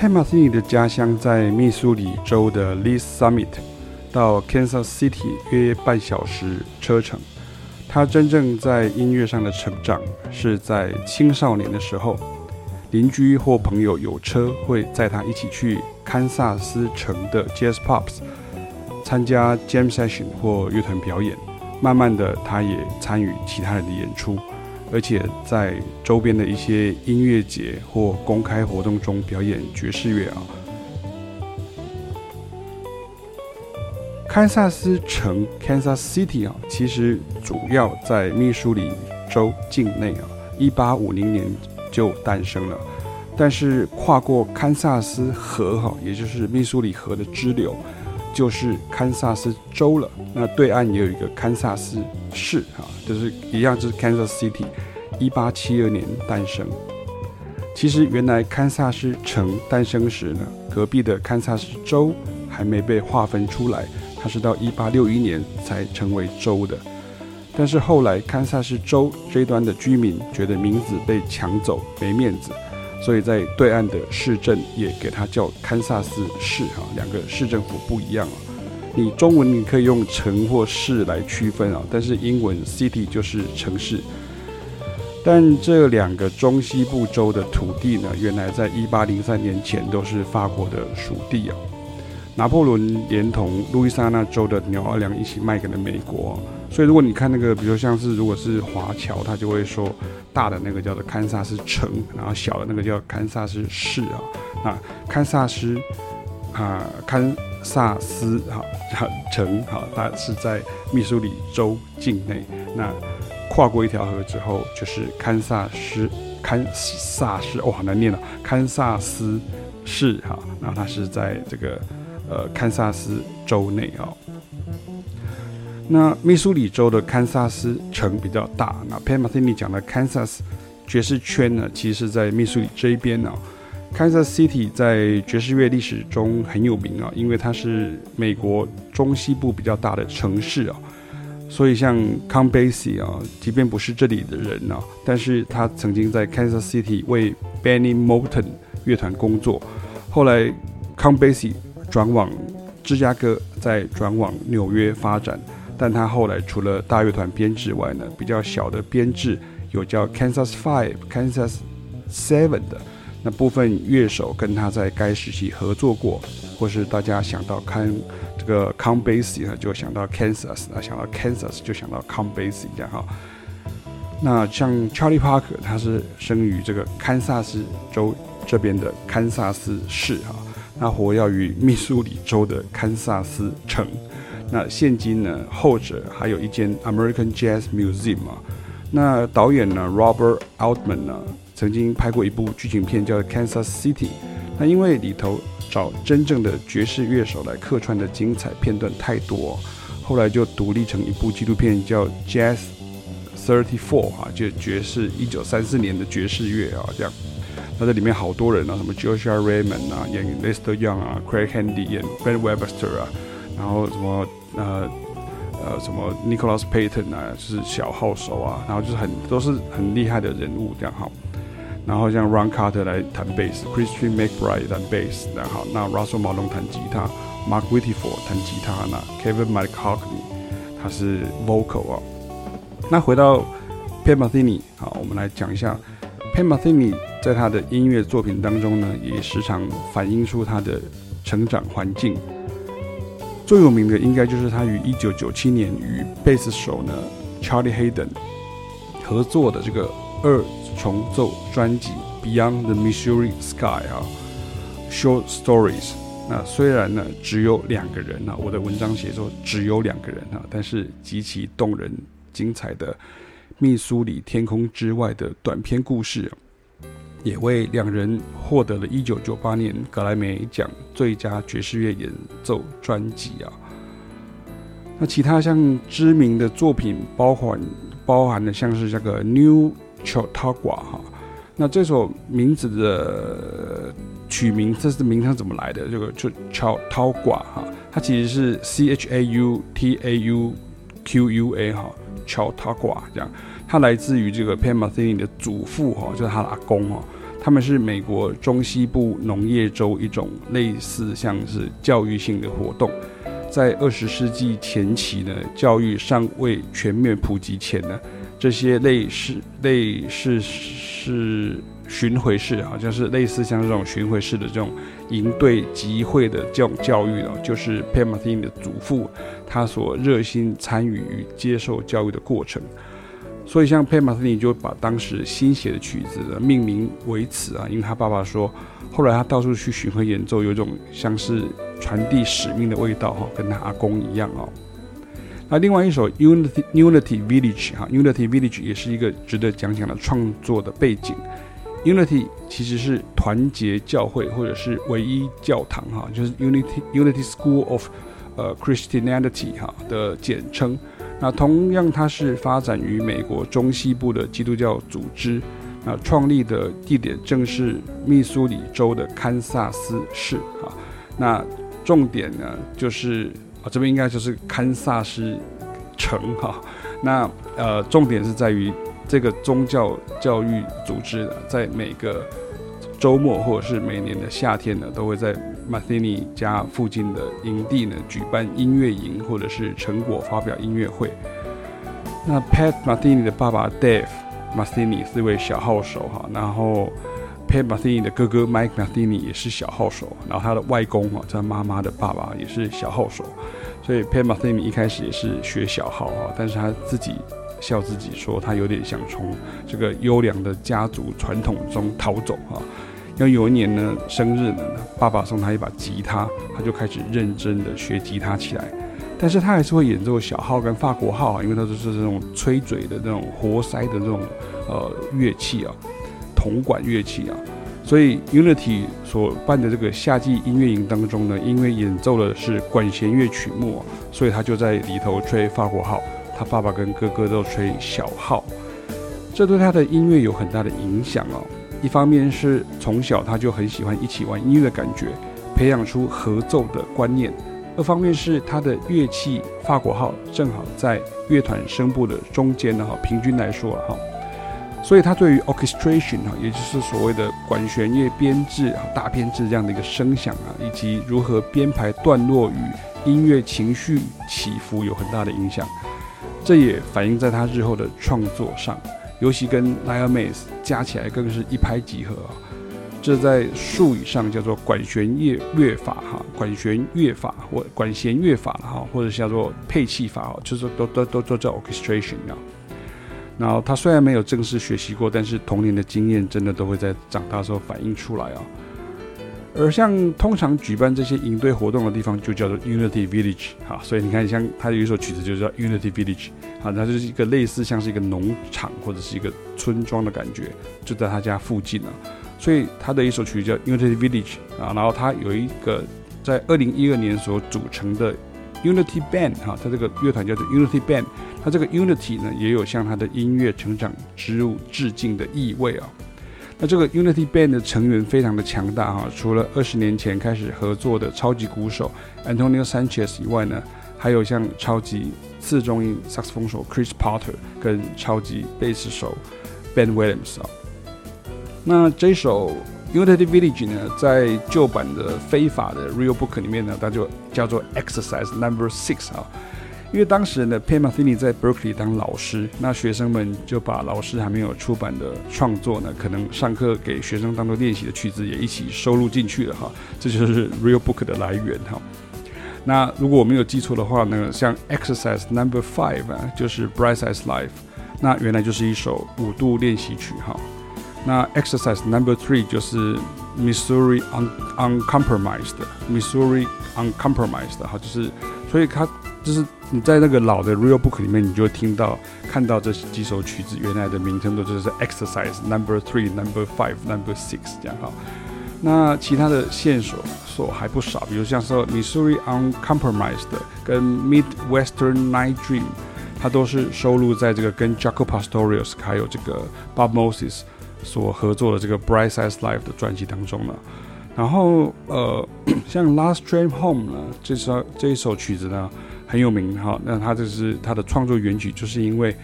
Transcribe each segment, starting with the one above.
Pat Metheny 的家乡在密苏里州的 Lee's Summit，到 Kansas City 约半小时车程。他真正在音乐上的成长是在青少年的时候，邻居或朋友有车会载他一起去堪萨斯城的 Jazz Pops 参加 Jam Session 或乐团表演。慢慢的，他也参与其他人的演出。而且在周边的一些音乐节或公开活动中表演爵士乐啊。堪萨斯城 （Kansas City） 啊，其实主要在密苏里州境内啊。一八五零年就诞生了，但是跨过堪萨斯河哈，也就是密苏里河的支流，就是堪萨斯州了。那对岸也有一个堪萨斯市啊，就是一样，就是 Kansas City。一八七二年诞生。其实原来堪萨斯城诞生时呢，隔壁的堪萨斯州还没被划分出来，它是到一八六一年才成为州的。但是后来堪萨斯州这一端的居民觉得名字被抢走没面子，所以在对岸的市政也给它叫堪萨斯市哈，两个市政府不一样啊。你中文你可以用城或市来区分啊，但是英文 city 就是城市。但这两个中西部州的土地呢，原来在一八零三年前都是法国的属地啊。拿破仑连同路易斯安那州的纽奥良一起卖给了美国，所以如果你看那个，比如像是如果是华侨，他就会说大的那个叫做堪萨斯城，然后小的那个叫堪萨斯市啊。那堪萨斯啊，堪萨斯哈城哈，它是在密苏里州境内。那跨过一条河之后，就是堪萨斯，堪萨斯，哇，难念了，堪萨斯市哈，然后它是在这个呃堪萨斯州内啊。那密苏里州的堪萨斯城比较大，那 Pat Metheny 讲的堪萨斯爵士圈呢，其实是在密苏里这一边啊。Kansas City 在爵士乐历史中很有名啊，因为它是美国中西部比较大的城市啊。所以像 Conway 啊，即便不是这里的人啊，但是他曾经在 Kansas City 为 Benny Moten 乐团工作。后来 Conway 转往芝加哥，再转往纽约发展。但他后来除了大乐团编制外呢，比较小的编制有叫 Kansas Five、Kansas Seven 的那部分乐手跟他在该时期合作过，或是大家想到看。这个 Count Basie 呢，就想到 Kansas，那想到 Kansas 就想到 Count Basie 这样哈。那像 Charlie Parker，他是生于这个堪萨斯州这边的堪萨斯市哈，那活跃于密苏里州的堪萨斯城。那现今呢，后者还有一间 American Jazz Museum 啊。那导演呢，Robert Altman 呢，曾经拍过一部剧情片叫 Kansas City，那因为里头。找真正的爵士乐手来客串的精彩片段太多，后来就独立成一部纪录片，叫《Jazz Thirty Four》啊，就爵士一九三四年的爵士乐啊，这样。那这里面好多人啊，什么 Joshua Raymond 啊，演 Lester Young 啊，Craig Handy 演 Fred Webster 啊，然后什么呃呃什么 Nicholas Payton 啊，就是小号手啊，然后就是很都是很厉害的人物这样哈。然后像 Ron Carter 来弹贝斯，Christian McBride 弹贝斯，然后那 Russell Malone 弹吉他，Mark Whittiford 弹吉他，那 Kevin McCartney 他是 vocal 啊。那回到 Pat Metheny 好，我们来讲一下 Pat Metheny 在他的音乐作品当中呢，也时常反映出他的成长环境。最有名的应该就是他于1997年与贝斯手呢 Charlie Hayden 合作的这个二。重奏专辑《Beyond the Missouri Sky》啊，Short Stories。那虽然呢只有两个人啊，我的文章写作只有两个人啊，但是极其动人、精彩的密苏里天空之外的短篇故事，也为两人获得了一九九八年格莱美奖最佳爵士乐演奏专辑啊。那其他像知名的作品，包含包含的像是这个 New。Chautauqua 哈，那这首名字的取名，这是名称怎么来的？这个就 Chautauqua 哈，它其实是 C H A U T A U Q U A 哈，Chautauqua 这样，它来自于这个 Pat Metheny 的祖父哈，就是他的阿公哈，他们是美国中西部农业州一种类似像是教育性的活动。在二十世纪前期呢，教育尚未全面普及前呢，这些类似类似是巡回式，好像是类似像这种巡回式的这种营队集会的这种教育哦，就是 Pat Metheny 的祖父他所热心参与与接受教育的过程。所以，像 Pat Metheny 就把当时新写的曲子的命名为此啊，因为他爸爸说，后来他到处去巡回演奏，有种像是传递使命的味道哈，跟他阿公一样哦。那另外一首 Unity Unity Village 哈，Unity Village 也是一个值得讲讲的创作的背景。Unity 其实是团结教会或者是唯一教堂哈，就是 Unity Unity School of 呃 Christianity 哈的简称。那同样，它是发展于美国中西部的基督教组织。那创立的地点正是密苏里州的堪萨斯市啊。那重点呢，就是啊，这边应该就是堪萨斯城哈。那呃，重点是在于这个宗教教育组织呢，在每个周末或者是每年的夏天呢，都会在马蒂尼家附近的营地呢举办音乐营或者是成果发表音乐会。那 Pat 马蒂尼的爸爸 Dave 马蒂尼是一位小号手哈，然后 Pat 马蒂尼的哥哥 Mike 马蒂尼也是小号手，然后他的外公啊，他妈妈的爸爸也是小号手，所以 Pat 马蒂尼一开始也是学小号啊，但是他自己。笑自己说，他有点想从这个优良的家族传统中逃走啊。要有一年呢，生日呢，爸爸送他一把吉他，他就开始认真的学吉他起来。但是他还是会演奏小号跟法国号啊，因为他都是这种吹嘴的这种活塞的这种呃乐器啊，铜管乐器啊。所以 Unity 所办的这个夏季音乐营当中呢，因为演奏的是管弦乐曲目，所以他就在里头吹法国号。他爸爸跟哥哥都吹小号，这对他的音乐有很大的影响哦。一方面是从小他就很喜欢一起玩音乐的感觉，培养出合奏的观念；二方面是他的乐器法国号正好在乐团声部的中间呢哈，平均来说哈，所以他对于 orchestration 哈，也就是所谓的管弦乐编制大编制这样的一个声响啊，以及如何编排段落与音乐情绪起伏有很大的影响。这也反映在他日后的创作上，尤其跟 lion mace 加起来更是一拍即合啊！这在术语上叫做管弦乐乐法哈，管弦乐法或管弦乐法哈，或者叫做配器法哈，就是都都都都叫 orchestration 啊。然后他虽然没有正式学习过，但是童年的经验真的都会在长大时候反映出来啊。而像通常举办这些营队活动的地方，就叫做 Unity Village 哈，所以你看，像他有一首曲子就叫 Unity Village 啊，它就是一个类似像是一个农场或者是一个村庄的感觉，就在他家附近啊。所以他的一首曲子叫 Unity Village 啊，然后他有一个在二零一二年所组成的 Unity Band 哈，他这个乐团叫做 Unity Band，他这个 Unity 呢也有向他的音乐成长之路致敬的意味啊。那这个 Unity Band 的成员非常的强大哈，除了二十年前开始合作的超级鼓手 Antonio Sanchez 以外呢，还有像超级次中音萨克斯风手 Chris Potter 跟超级贝斯手 Ben Williams 啊。那这首 Unity Village 呢，在旧版的非法的 Real Book 里面呢，它就叫做 Exercise Number Six 啊。因为当时呢，Pat m a t h i n i 在 Berkeley 当老师，那学生们就把老师还没有出版的创作呢，可能上课给学生当做练习的曲子也一起收录进去了哈，这就是 Real Book 的来源哈。那如果我没有记错的话呢，像 Exercise Number Five 啊，就是 Bright Side Life，那原来就是一首五度练习曲哈。那 Exercise Number Three 就是 Missouri Uncompromised，Missouri Uncompromised 哈，就是所以它就是。你在那个老的 Real Book 里面，你就会听到看到这几首曲子原来的名称都就是 Exercise Number Three、Number Five、Number Six 这样哈。那其他的线索索还不少，比如像说 Missouri Uncompromised 跟 Midwestern Night Dream，它都是收录在这个跟 Jaco Pastorius 还有这个 Bob Moses 所合作的这个 Bright Side Life 的专辑当中了。然后呃，像 Last Train Home 呢，这首这一首曲子呢。很有名哈，那他就是他的创作原曲，就是因为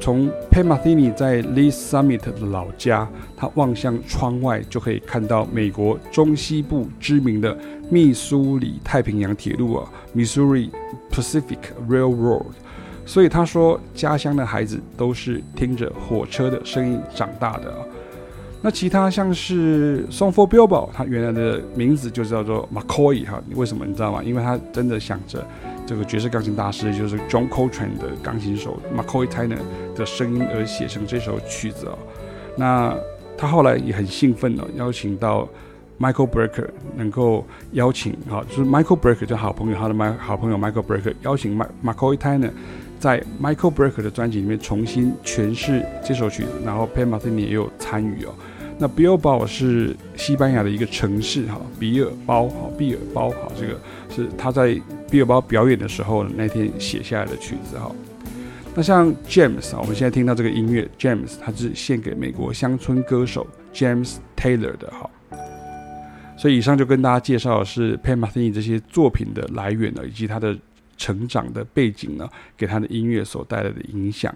从 Pat Metheny 在 Lee Summit 的老家，他望向窗外就可以看到美国中西部知名的密苏里太平洋铁路啊，Missouri Pacific Railroad。所以他说，家乡的孩子都是听着火车的声音长大的。那其他像是 Song for Bilbo，他原来的名字就叫做 McCoy 哈，为什么你知道吗？因为他真的想着这个爵士钢琴大师也就是 John Coltrane 的钢琴手 McCoy Tyner 的声音而写成这首曲子哦。那他后来也很兴奋哦，邀请到 Michael Brecker 能够邀请哈，就是 Michael Brecker 的好朋友，他的好朋友 Michael Brecker 邀请 McCoy Tyner 在 Michael Brecker 的专辑里面重新诠释这首曲子，然后 Pat Martino 也有参与哦。那 Bilbao 是西班牙的一个城市哈，比尔包哈，比尔包哈，这个是他在比尔包表演的时候那天写下来的曲子哈。那像 James 啊，我们现在听到这个音乐，James 它是献给美国乡村歌手 James Taylor 的哈。所以以上就跟大家介绍的是 Pat Metheny 这些作品的来源呢，以及他的成长的背景呢，给他的音乐所带来的影响。